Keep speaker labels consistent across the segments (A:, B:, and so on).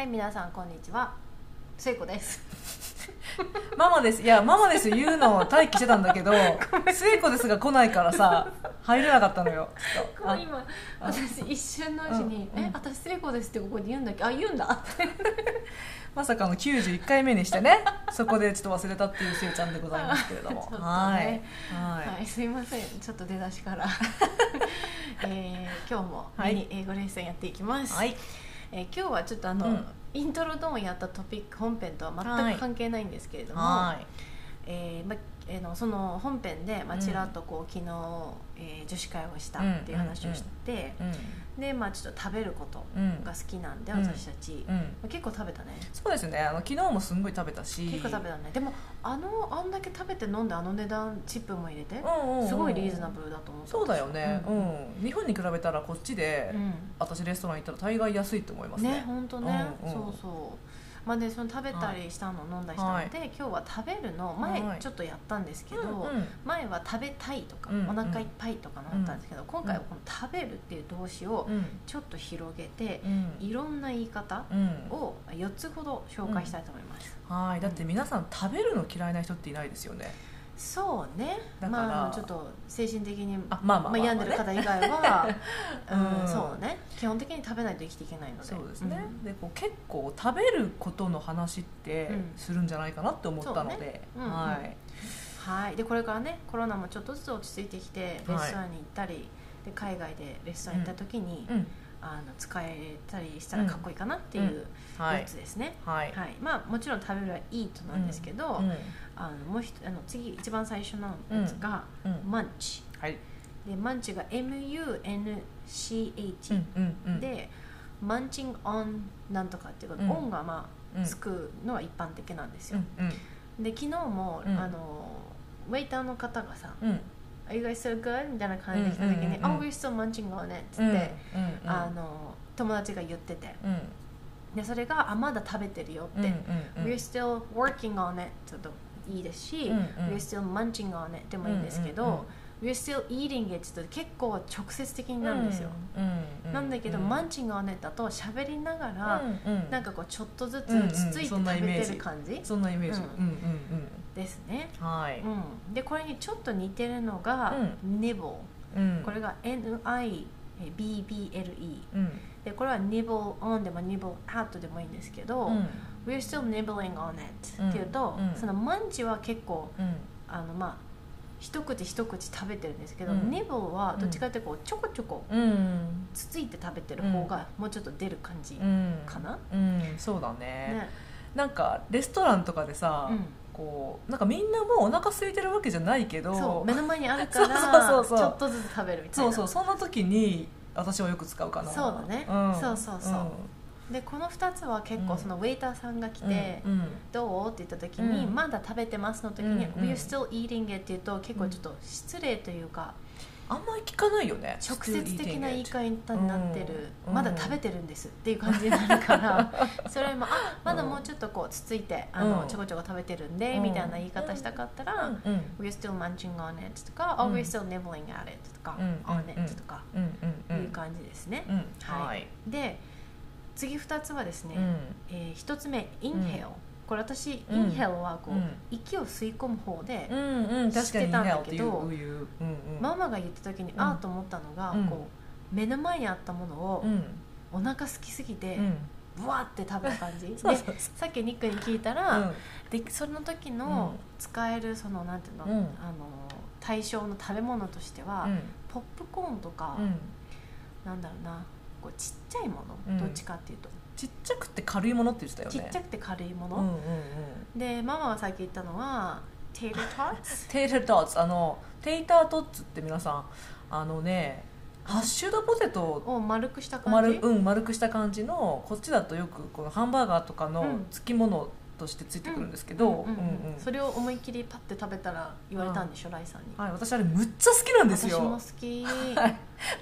A: はい皆さんこんにちは。聖子です。
B: ママです。いやママです。言うのを待機してたんだけど聖子ですが来ないからさ入れなかったのよ。ちょっと。あ
A: 今私一瞬のうちに「
B: うんうん。
A: え私聖子です」ってここで言うんだっけ？あ言うんだ。っ て
B: まさかの91回目にしてねそこでちょっと忘れたっていうせいちゃんでございますけれども。
A: ね。
B: はい。
A: は、
B: はい
A: すいません。ちょっと出だしから、えー今日も
B: はい。
A: ミニ英語レッスンやっていきます、
B: はい
A: えー今日はちょっとあの、
B: うん。
A: イントロドーンやったトピック本編とは
B: はい。
A: 全く関係ないんですけれども、
B: はい
A: えーまえーのその本編で、まあ、
B: うん。
A: ちらっとこう昨日、えー女子会をしたっていう話をして、
B: うん
A: で、まあ、ちょっと食べること
B: うん。
A: が好きなんで、
B: うん。
A: 私たち、
B: うん。
A: まあ結構食べたね。
B: そうですね。あの昨日もすんごい食べたし。
A: 結構食べたね。でもあのあんだけ食べて飲んであの値段チップも入れて、すごいリーズナブルだと思った。
B: そうだよね。
A: う
B: うん。ん、日本に比べたらこっちで、
A: うん。
B: 私レストラン行ったら大概安いと思います
A: ね。
B: ね
A: 本当ね、そうそうまあねその食べたりしたの、飲んだりしたので、今日は食べるの前
B: はい。
A: ちょっとやったんですけど、
B: うんうん。
A: 前は食べたいとか、
B: うん
A: お腹いっぱいとかのあったんですけど、今回はこの食べるっていう動詞を
B: うん。
A: ちょっと広げて、
B: うん。
A: いろんな言い方
B: うん。
A: を4つほど紹介したいと思います、
B: はい。だって皆さん食べるの嫌いな人っていないですよね
A: そうね。
B: だから。
A: まあちょっと精神的に
B: あまあまあまあ
A: 病んでる方以外は、うん
B: うん。
A: そうね。基本的に食べないと生きていけないので。
B: そうですね、
A: ん。
B: でこう結構食べることの話って
A: うん。
B: するんじゃないかなって思ったので、
A: そうね。うん
B: はい、
A: はい、でこれからねコロナもちょっとずつ落ち着いてきてレストランに行ったり、で海外でレストランに行った時に、
B: うん
A: あの使えたりしたらかっこいいかなっていう
B: はい。
A: 4つですね、
B: はい、
A: はい。まあ、もちろん食べるはいいとなんですけど、
B: うん。
A: あのもう一あの次一番最初のやつが、
B: うん。
A: マンチ
B: はい。
A: でマンチが MUNCH、
B: うんうんうん。
A: でマンチングオンなんとかっていうこと、
B: うん。
A: オンがま
B: うん。
A: あつくのは一般的なんですよ、
B: うん
A: で昨日も、
B: うん。
A: あのウェイターの方がさ
B: うん「
A: Are you guys so good?」みたいな感じで来た時に「
B: うんうんうんうん。
A: Oh, we're still munching on it」って、あの友達が言ってて。
B: うん。
A: でそれが「あまだ食べてるよ」って「
B: うんうんうん。
A: We're still working on it」ちょっといいですし
B: うんうん「
A: We're still munching on it」でもいいんですけど、We're still eating it っと結構直接的になるんですよ、なんだけど、
B: うん。
A: munching on it だと喋りながら、
B: う
A: なんかこうちょっとずつつついて食べてる感じ？
B: そんなイメージ、
A: ですね、
B: うんはい、
A: うん、でこれにちょっと似てるのが、nibble
B: うん。
A: これが NIBBLE
B: うん。
A: でこれは nibble on でも nibble at でもいいんですけど、
B: うん。
A: We're still nibbling on it
B: うん。
A: っていうと、
B: うん。
A: そのマンチは結構
B: うん。
A: あのまあ一口一口食べてるんですけど、
B: うん。
A: nibble はどっちかっていうとこうちょこちょこ
B: うん。
A: つついて食べてる方がもうちょっと出る感じ、
B: うん。
A: かな。
B: うん。そうだね。
A: ね。
B: なんかレストランとかでさ、
A: うん。
B: こうなんかみんなもうお腹空いてるわけじゃないけど
A: 目の前にあるから
B: そうそうそうそう。
A: ちょっとずつ食べるみたいな。
B: そうそうそんな時に私はよく使うかな。
A: そうだね。
B: ん。
A: そうそうそうでこの2つは結構そのウェイターさんが来て、どう？って言った時に、
B: うん。
A: まだ食べてますの時に、We're still eating it って言うと結構ちょっと失礼というか、
B: あん。まり聞かないよね
A: 直接的な言い方になってる、
B: うん
A: まだ食べてるんですっていう感じになるからそれもあまだもうちょっとこうつついてあの、
B: うん。
A: ちょこちょこ食べてるんで、
B: うん。
A: みたいな言い方したかったら、
B: うん。
A: We're still munching on it とか、
B: うん
A: or We're still nibbling at it とか、
B: うん。
A: on
B: うん。
A: it とかいう感じですね、はい。で次2つはですね、
B: うん。
A: え1つ目 inhale、これ私、
B: うん。
A: inhale はこう、
B: うん。
A: 息を吸い込む方で、知ってたんだけどママが言った時に、
B: うん。
A: ああと思ったのが、
B: うん。
A: こう目の前にあったものを、
B: うん。
A: お腹空きすぎて、
B: うん。
A: ブワーって食べた感じ。でさっきニックに聞いたら、
B: うん。
A: でその時
B: う
A: の
B: ん。
A: 使えるそのなんていうの,、
B: うん。
A: あの対象の食べ物としては、
B: うん。
A: ポップコーンとか、
B: うん。
A: なんだろうなこうちっちゃいもの、
B: うん。
A: どっちかっていうと、
B: ちっちゃくて軽いものって言ってたよね。
A: ちっちゃくて軽いもの、
B: うんうんうん。
A: でママがさっき言ったのは
B: tater tots tater tots あの tater tots って皆さんあのねハッシュドポテト。を
A: を丸くした感じ、
B: 丸,、うん、丸くした感じのこっちだとよくこのハンバーガーとかの
A: うん。
B: 付き物としてついてくるんですけど、
A: うんうんうん
B: うん。うん
A: それを思いっきりパッて食べたら言われたんでしょ、ライさんに、
B: はい、私あれむっちゃ好きなんですよ。
A: 私も好き、
B: はい。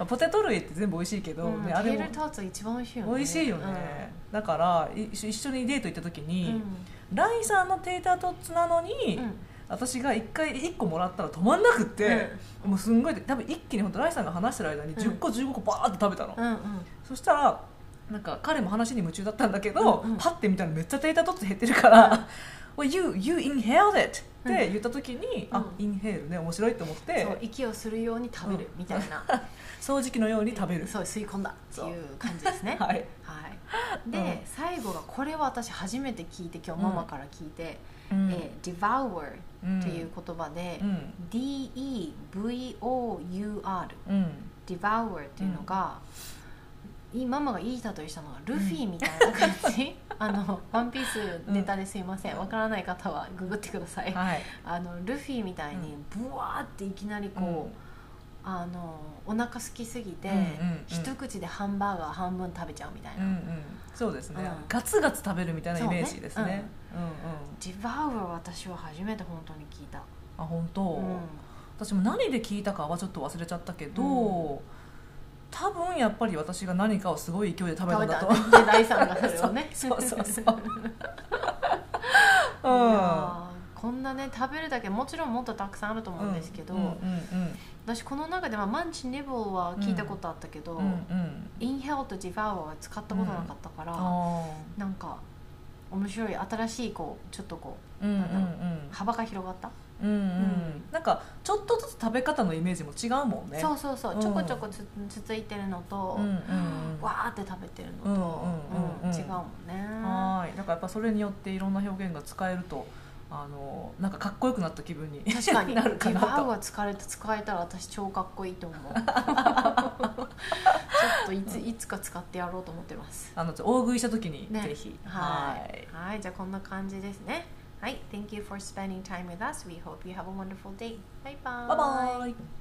B: ポテト類って全部美味しいけど、
A: うん
B: ね、あれも
A: テールトーツが一番美味しいよね。
B: 美味しいよね、だからい一緒にデート行った時
A: うん。
B: に、ライさんのテータートッツなのに、
A: うん。
B: 私が1回1個もらったら止まんなくって、もうすんごい多分一気に本当ライさんが話してる間に10個15個バーって食べたの、
A: うんうん。
B: そしたらなんか彼も話に夢中だったんだけど、
A: うんうん。
B: パッて見たらめっちゃデータ取って減ってるから「well, you, you inhaled it」って言った時に、
A: うん。
B: あインヘールね面白いと思って
A: そう息をするように食べるみたいな、
B: 掃除機のように食べる、
A: そう吸い込んだっていう感じですね。
B: はい。
A: はい、で、
B: うん。
A: 最後がこれは私初めて聞いて今日ママから聞いて、
B: うん。
A: えー devour
B: うん。
A: という言葉で、
B: うん。
A: DEVOUR
B: うん、
A: devour っていうのが、いいママがいい例えしたのがルフィみたいな感じ、あのワンピースネタですいませんわからない方はググってください、
B: はい。
A: あのルフィみたいにブワーっていきなりこう、あのお腹空きすぎて、
B: うんうんうん。
A: 一口でハンバーガー半分食べちゃうみたいな、
B: うんうん、そうですね、
A: うん。
B: ガツガツ食べるみたいなイメージですね。
A: そうね
B: うんうん。
A: ディバウは私は初めて本当に聞いた、
B: あ本当、
A: うん。
B: 私も何で聞いたかはちょっと忘れちゃったけど、
A: うん
B: 多分やっぱり私が何かをすごい勢いで食べたんだと。
A: ねで第三がそれをね。
B: そうそうそう。
A: いやーこんなね食べるだけもちろんもっとたくさんあると思うんですけど、
B: うんうん
A: 私この中ではマンチニブルは聞いたことあったけど、
B: うんうんうん。
A: インヘルとディバウは使ったことなかったから、
B: あ
A: なんか面白い新しいこうちょっとこ
B: ーうんうん
A: う幅が広がった、
B: うんうん。うん
A: ん
B: なんかちょっとずつ食べ方のイメージも違うもんね。
A: そうそうそう。
B: うん。
A: ちょこちょこつつついてるのと、
B: うんうんうん。
A: わーって食べてるのと、
B: うんうんうんうん
A: うん。違うもんね。
B: はい。だからやっぱそれによっていろんな表現が使えるとあのなんかかっこよくなった気分に
A: 確かに。
B: なるかな
A: ディバ使えて使えたら私超かっこいいと思う っといついつか使ってやろうと思ってます。
B: あの大食いした時に
A: ね。
B: ぜひ、
A: はい。はい。じゃあこんな感じですね。はい Thank you for spending time with us. We hope you have a wonderful day. バイバイ
B: バイバイ